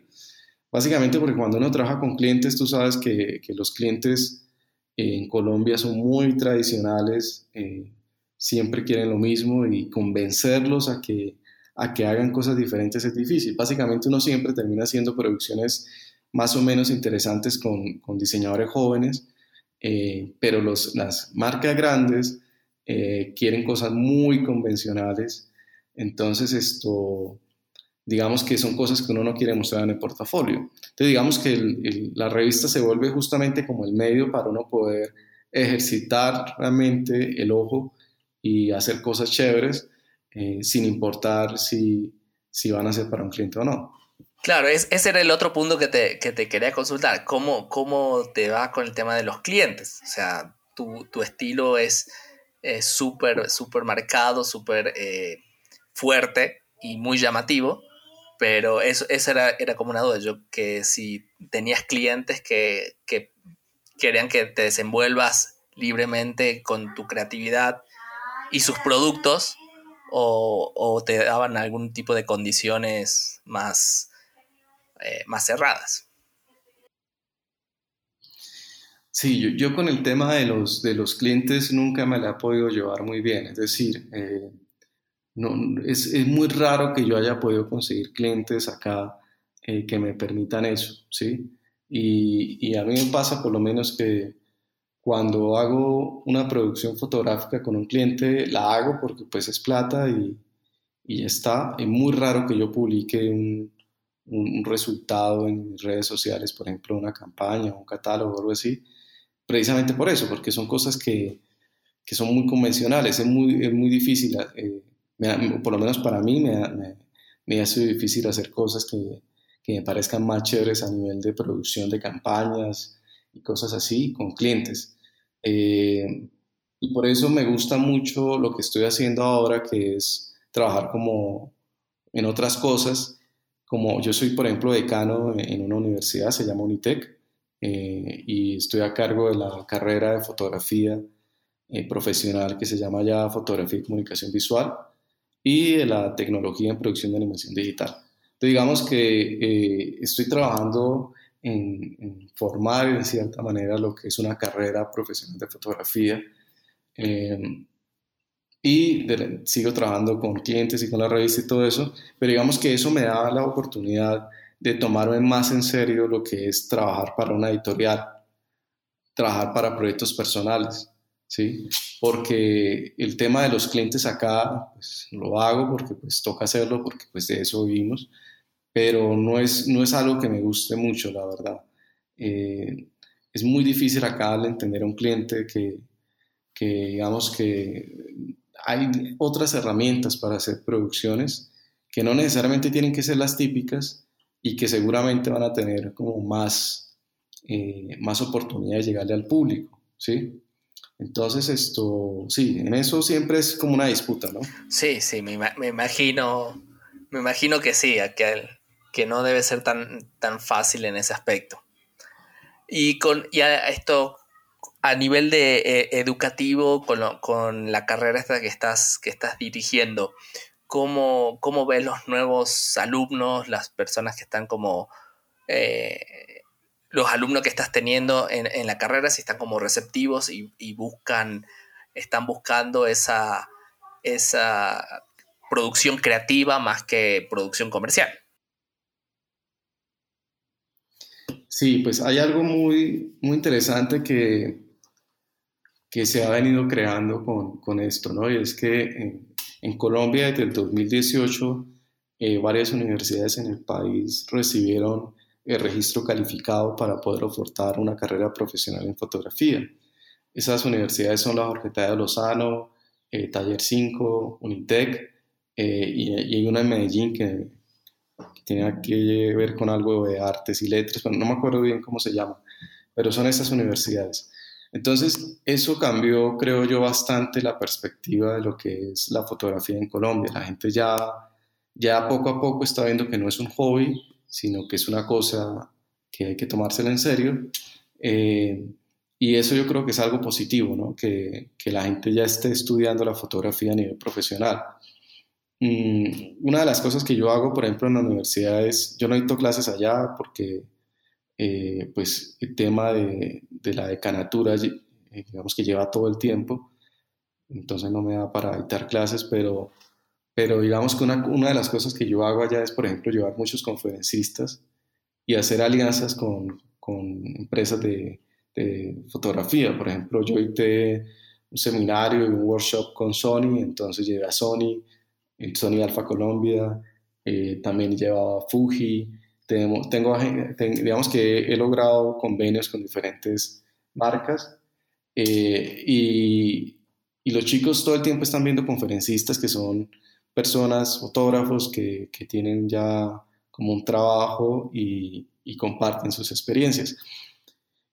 Básicamente porque cuando uno trabaja con clientes, tú sabes que, que los clientes en Colombia son muy tradicionales, eh, siempre quieren lo mismo y convencerlos a que, a que hagan cosas diferentes es difícil. Básicamente uno siempre termina haciendo producciones más o menos interesantes con, con diseñadores jóvenes, eh, pero los, las marcas grandes eh, quieren cosas muy convencionales, entonces esto, digamos que son cosas que uno no quiere mostrar en el portafolio. Entonces digamos que el, la revista se vuelve justamente como el medio para uno poder ejercitar realmente el ojo y hacer cosas chéveres eh, sin importar si, si van a ser para un cliente o no. Claro, es, ese era el otro punto que te, que te quería consultar. ¿Cómo, ¿Cómo te va con el tema de los clientes? O sea, tu, tu estilo es súper, súper marcado, súper eh, fuerte y muy llamativo, pero eso, esa era, era, como una duda, yo que si tenías clientes que, que querían que te desenvuelvas libremente con tu creatividad y sus productos, o, o te daban algún tipo de condiciones más, eh, más cerradas. Sí, yo, con el tema de los, de los clientes nunca me la he podido llevar muy bien. Es decir, eh, no, es, es, muy raro que yo haya podido conseguir clientes acá eh, que me permitan eso, ¿sí? Y, a mí me pasa por lo menos que cuando hago una producción fotográfica con un cliente, la hago porque pues es plata y, y está. Es muy raro que yo publique un, un, un resultado en redes sociales, por ejemplo, una campaña, un catálogo o algo así precisamente por eso, porque son cosas que, que son muy convencionales, es muy, es muy difícil, eh, por lo menos para mí me, me, me, ha sido difícil hacer cosas que, que, me parezcan más chéveres a nivel de producción de campañas y cosas así con clientes. Eh, y por eso me gusta mucho lo que estoy haciendo ahora, que es trabajar como en otras cosas, como yo soy, por ejemplo, decano en una universidad, se llama Unitec, eh, y estoy a cargo de la carrera de fotografía eh, profesional que se llama ya Fotografía y Comunicación Visual y de la tecnología en producción de animación digital. Entonces, digamos que eh, estoy trabajando en, en, formar de cierta manera lo que es una carrera profesional de fotografía eh, y de, sigo trabajando con clientes y con la revista y todo eso, pero digamos que eso me da la oportunidad de tomarme más en serio lo que es trabajar para una editorial, trabajar para proyectos personales, ¿sí? Porque el tema de los clientes acá, pues lo hago porque pues toca hacerlo, porque pues de eso vivimos, pero no es, no es algo que me guste mucho, la verdad. Eh, es muy difícil acá entender a un cliente que, que, digamos que hay otras herramientas para hacer producciones que no necesariamente tienen que ser las típicas, y que seguramente van a tener como más, eh, más oportunidades de llegarle al público, ¿sí? Entonces, esto, sí, en eso siempre es como una disputa, ¿no? Sí, sí, me, me imagino, me imagino que sí, que, que no debe ser tan, tan fácil en ese aspecto. Y con ya esto, a nivel de eh, educativo, con, lo, con, la carrera esta que estás, que estás dirigiendo, cómo, cómo ves los nuevos alumnos, las personas que están como, eh, los alumnos que estás teniendo en, en, la carrera, si están como receptivos y, y, buscan, están buscando esa, esa producción creativa más que producción comercial. Sí, pues hay algo muy, muy interesante que, que se ha venido creando con, con esto, ¿no? Y es que eh, en Colombia, desde el 2018, eh, varias universidades en el país recibieron el registro calificado para poder ofertar una carrera profesional en fotografía. Esas universidades son la Jorge de Lozano, eh, Taller 5, Unitec, eh, y, hay una en Medellín que, tiene que ver con algo de artes y letras, pero no me acuerdo bien cómo se llama, pero son esas universidades. Entonces, eso cambió, creo yo, bastante la perspectiva de lo que es la fotografía en Colombia. La gente ya, ya poco a poco está viendo que no es un hobby, sino que es una cosa que hay que tomársela en serio. Eh, y eso yo creo que es algo positivo, ¿no? que, la gente ya esté estudiando la fotografía a nivel profesional. Mm, una de las cosas que yo hago, por ejemplo, en la universidad es, yo no dicto clases allá porque eh, pues el tema de, de, la decanatura, eh, digamos que lleva todo el tiempo, entonces no me da para dictar clases, pero, pero digamos que una, una de las cosas que yo hago allá es, por ejemplo, llevar muchos conferencistas y hacer alianzas con, con empresas de, de fotografía. Por ejemplo, yo hice un seminario y un workshop con Sony, entonces llevé a Sony, Sony Alpha Colombia, eh, también llevaba Fuji, tengo, tengo, digamos que he logrado convenios con diferentes marcas eh, y, y, los chicos todo el tiempo están viendo conferencistas que son personas, fotógrafos que, que tienen ya como un trabajo y, y comparten sus experiencias.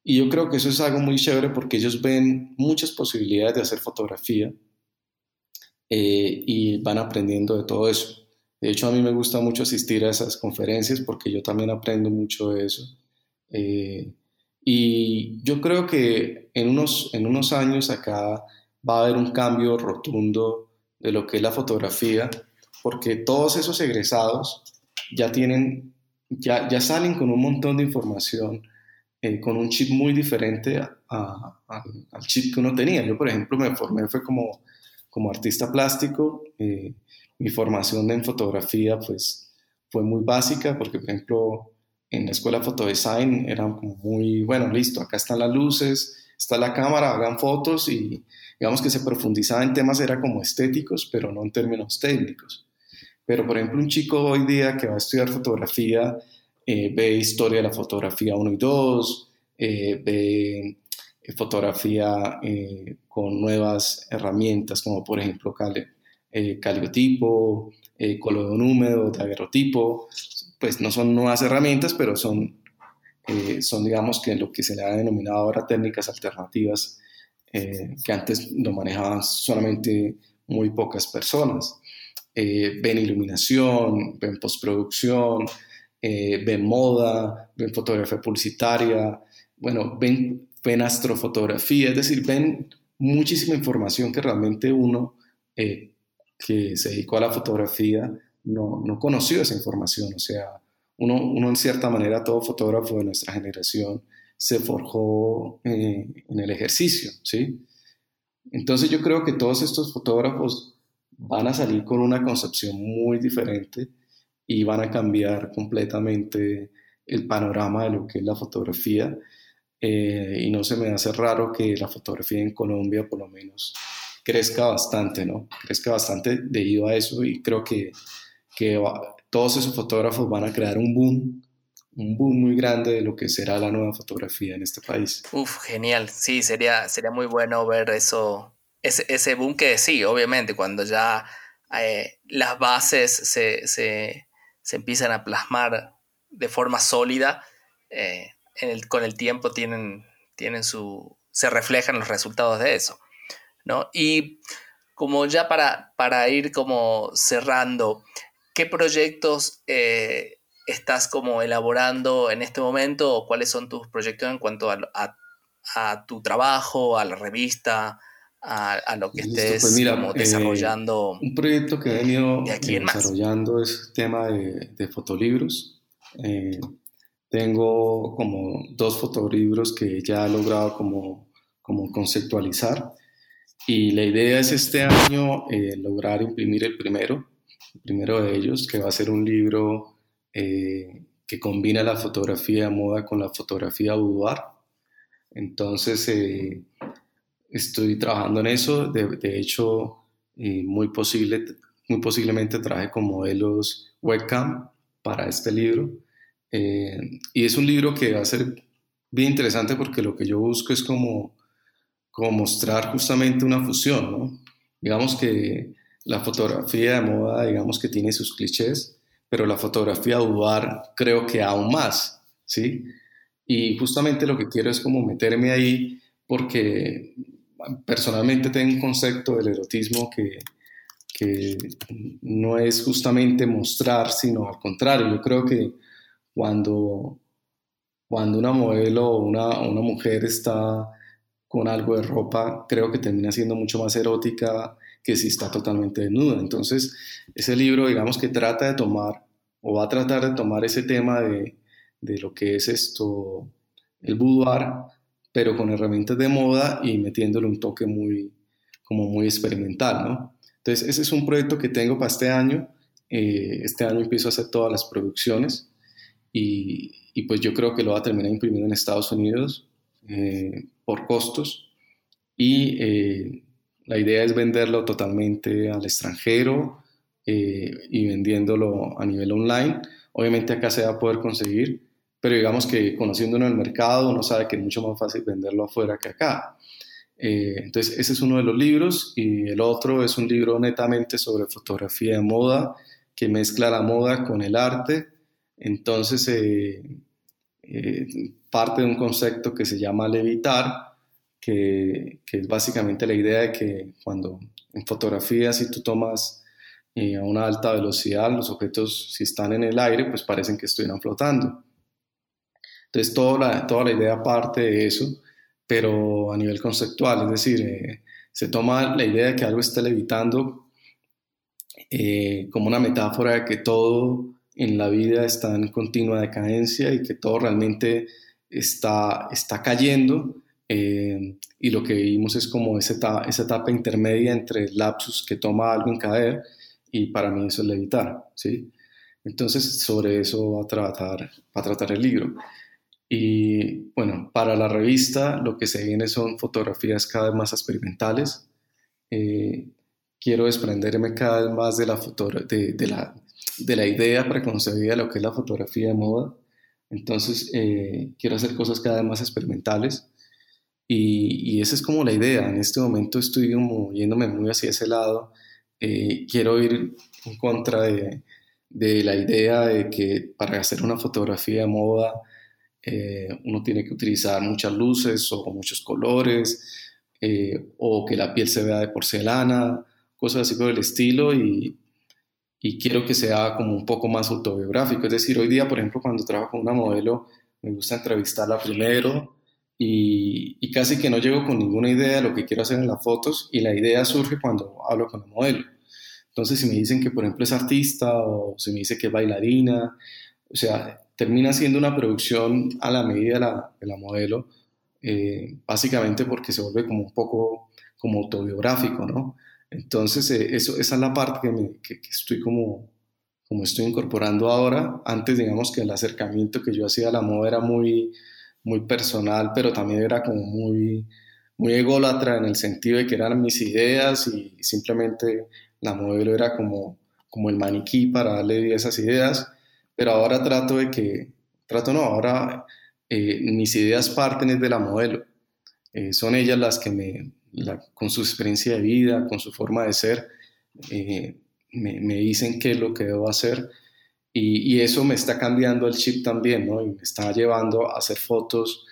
Y yo creo que eso es algo muy chévere porque ellos ven muchas posibilidades de hacer fotografía eh, y van aprendiendo de todo eso. De hecho, a mí me gusta mucho asistir a esas conferencias porque yo también aprendo mucho de eso. Eh, y yo creo que en unos, en unos años acá va a haber un cambio rotundo de lo que es la fotografía, porque todos esos egresados ya tienen, ya, ya salen con un montón de información, eh, con un chip muy diferente al chip que uno tenía. Yo, por ejemplo, me formé, fue como como artista plástico. Eh, mi formación en fotografía pues fue muy básica porque, por ejemplo, en la escuela de fotodesign era muy, bueno, listo, acá están las luces, está la cámara, hagan fotos y digamos que se profundizaba en temas, era como estéticos, pero no en términos técnicos. Pero, por ejemplo, un chico hoy día que va a estudiar fotografía eh, ve historia de la fotografía 1 y 2, eh, ve eh, fotografía con nuevas herramientas como por ejemplo cal eh, caliotipo, eh, colodón húmedo, daguerrotipo, pues no son nuevas herramientas, pero son, son digamos que lo que se le ha denominado ahora técnicas alternativas que antes lo manejaban solamente muy pocas personas. ven iluminación, ven postproducción, ven moda, ven fotografía publicitaria, bueno, ven ven astrofotografía, es decir, ven muchísima información que realmente uno eh, que se dedicó a la fotografía no, no, conoció esa información. O sea, uno, uno, en cierta manera, todo fotógrafo de nuestra generación se forjó eh, en el ejercicio, ¿sí? Entonces yo creo que todos estos fotógrafos van a salir con una concepción muy diferente y van a cambiar completamente el panorama de lo que es la fotografía eh, y no se me hace raro que la fotografía en Colombia por lo menos crezca bastante, ¿no? Crezca bastante debido a eso y creo que, que todos esos fotógrafos van a crear un boom, un boom muy grande de lo que será la nueva fotografía en este país. Uf, genial, sí, sería, sería muy bueno ver eso, ese, ese boom que sí, obviamente, cuando ya eh, las bases se, se, empiezan a plasmar de forma sólida, eh, con el tiempo tienen, tienen su, se reflejan los resultados de eso. ¿No? Y como ya para, para ir como cerrando, ¿qué proyectos eh, estás como elaborando en este momento o cuáles son tus proyectos en cuanto a, a, tu trabajo, a la revista, a, lo que estés pues como eh, desarrollando? un proyecto que he venido desarrollando es el tema de, de fotolibros. Eh, tengo como dos fotolibros que ya he logrado como, como conceptualizar y la idea es este año eh, lograr imprimir el primero, el primero de ellos, que va a ser un libro eh, que combina la fotografía de moda con la fotografía boudoir. Entonces, eh, estoy trabajando en eso. De, de hecho, muy, posible, muy posiblemente traje con modelos webcam para este libro y es un libro que va a ser bien interesante porque lo que yo busco es como, como mostrar justamente una fusión, ¿no? Digamos que la fotografía de moda, digamos que tiene sus clichés, pero la fotografía boudoir creo que aún más, ¿sí? Y justamente lo que quiero es como meterme ahí porque personalmente tengo un concepto del erotismo que, que no es justamente mostrar, sino al contrario, yo creo que cuando, cuando una modelo o una, una mujer está con algo de ropa, creo que termina siendo mucho más erótica que si está totalmente desnuda. Entonces, ese libro, digamos que trata de tomar, o va a tratar de tomar ese tema de, de lo que es esto, el boudoir, pero con herramientas de moda y metiéndole un toque muy, como muy experimental, ¿no? Entonces, ese es un proyecto que tengo para este año. Eh, este año empiezo a hacer todas las producciones y, y, pues yo creo que lo va a terminar imprimiendo en Estados Unidos eh, por costos y eh, la idea es venderlo totalmente al extranjero y vendiéndolo a nivel online. Obviamente acá se va a poder conseguir, pero digamos que conociéndonos el mercado uno sabe que es mucho más fácil venderlo afuera que acá. Eh, entonces ese es uno de los libros y el otro es un libro netamente sobre fotografía de moda que mezcla la moda con el arte. Entonces eh, eh, parte de un concepto que se llama levitar, que, es básicamente la idea de que cuando en fotografía si tú tomas a una alta velocidad los objetos si están en el aire pues parecen que estuvieran flotando. Entonces, toda la, toda la idea parte de eso, pero a nivel conceptual, es decir, eh, se toma la idea de que algo está levitando eh, como una metáfora de que todo en la vida está en continua decadencia y que todo realmente está, está cayendo. Eh, y lo que vimos es como esa etapa, esa etapa intermedia entre el lapsus que toma algo en caer y para mí eso es levitar, ¿sí? Entonces sobre eso va a tratar, a tratar el libro. Y bueno, para la revista lo que se viene son fotografías cada vez más experimentales. Eh, quiero desprenderme cada vez más de la, de, de, la, de la idea preconcebida de lo que es la fotografía de moda. Entonces, eh, quiero hacer cosas cada vez más experimentales. Y, y, esa es como la idea. En este momento estoy como muy hacia ese lado. Eh, quiero ir en contra de, la idea de que para hacer una fotografía de moda eh, uno tiene que utilizar muchas luces o muchos colores, o que la piel se vea de porcelana, cosas así por el estilo, y, y, quiero que sea como un poco más autobiográfico. Es decir, hoy día, por ejemplo, cuando trabajo con una modelo, me gusta entrevistarla primero y, y casi que no llego con ninguna idea de lo que quiero hacer en las fotos, y la idea surge cuando hablo con la modelo. Entonces, si me dicen que, por ejemplo, es artista o si me dice que es bailarina, o sea, termina siendo una producción a la medida de la, de la modelo, eh, básicamente porque se vuelve como un poco como autobiográfico, ¿no? Entonces, eh, eso, esa es la parte que, que, estoy como, como estoy incorporando ahora. Antes, digamos que el acercamiento que yo hacía a la moda era muy, muy personal, pero también era como muy, muy ególatra en el sentido de que eran mis ideas y simplemente la modelo era como, como el maniquí para darle esas ideas pero ahora trato de que, trato no, ahora eh, mis ideas parten de la modelo. Eh, son ellas las que me, con su experiencia de vida, con su forma de ser, eh, me, me, dicen qué es lo que debo hacer. Y, y, eso me está cambiando el chip también, ¿no? Y me está llevando a hacer fotos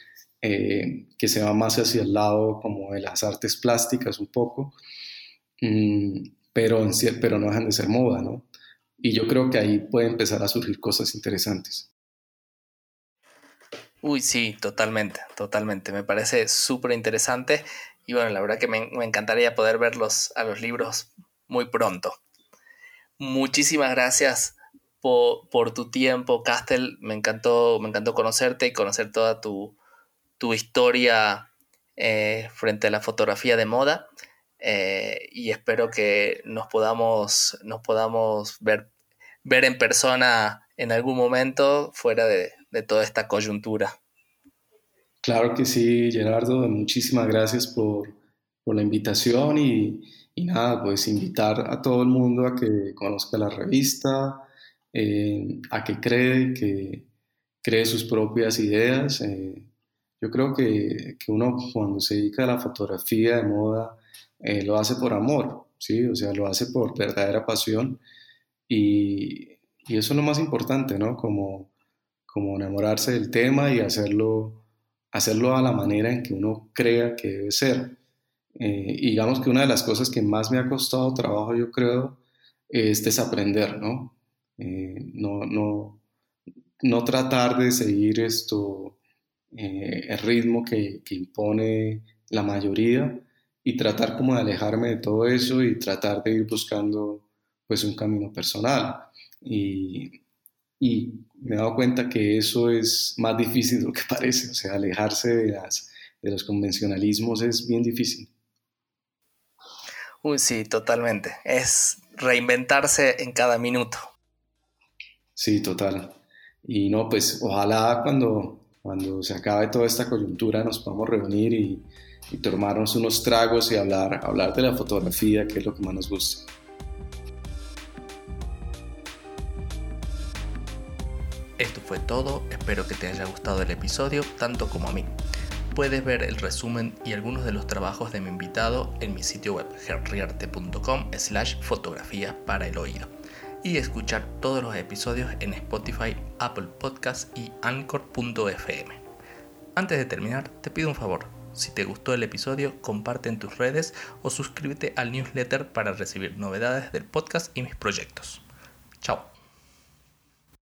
que se van más hacia el lado como de las artes plásticas un poco, mm, pero, pero no dejan de ser moda, ¿no? Y yo creo que ahí puede empezar a surgir cosas interesantes. Uy, sí, totalmente, totalmente. Me parece súper interesante. Y bueno, la verdad que me, encantaría poder verlos a los libros muy pronto. Muchísimas gracias por, tu tiempo, Castel. Me encantó, me encantó conocerte y conocer toda tu, historia eh, frente a la fotografía de moda. Eh, y espero que nos podamos, nos podamos ver ver en persona en algún momento fuera de, toda esta coyuntura. Claro que sí, Gerardo, muchísimas gracias por, la invitación y, nada, pues invitar a todo el mundo a que conozca la revista, eh, a que cree que, cree sus propias ideas. Eh, yo creo que, que, uno cuando se dedica a la fotografía de moda eh, lo hace por amor, ¿sí? O sea, lo hace por verdadera pasión y, y eso es lo más importante, ¿no? Como, como enamorarse del tema y hacerlo, hacerlo a la manera en que uno crea que debe ser. Eh, y digamos que una de las cosas que más me ha costado trabajo, yo creo, es desaprender, ¿no? Eh, no, no, no tratar de seguir esto, eh, el ritmo que, que, impone la mayoría y tratar como de alejarme de todo eso y tratar de ir buscando pues un camino personal. Y, y me he dado cuenta que eso es más difícil de lo que parece, o sea, alejarse de, las, de los convencionalismos es bien difícil. Uy, sí, totalmente. Es reinventarse en cada minuto. Sí, total. Y no, pues ojalá cuando, cuando se acabe toda esta coyuntura nos podamos reunir y, y tomarnos unos tragos y hablar, hablar de la fotografía, que es lo que más nos gusta. Esto fue todo, espero que te haya gustado el episodio tanto como a mí. Puedes ver el resumen y algunos de los trabajos de mi invitado en mi sitio web henriarte.com slash fotografía para el oído y escuchar todos los episodios en Spotify, Apple Podcasts y Anchor.fm. Antes de terminar, te pido un favor. Si te gustó el episodio, comparte en tus redes o suscríbete al newsletter para recibir novedades del podcast y mis proyectos. Chao.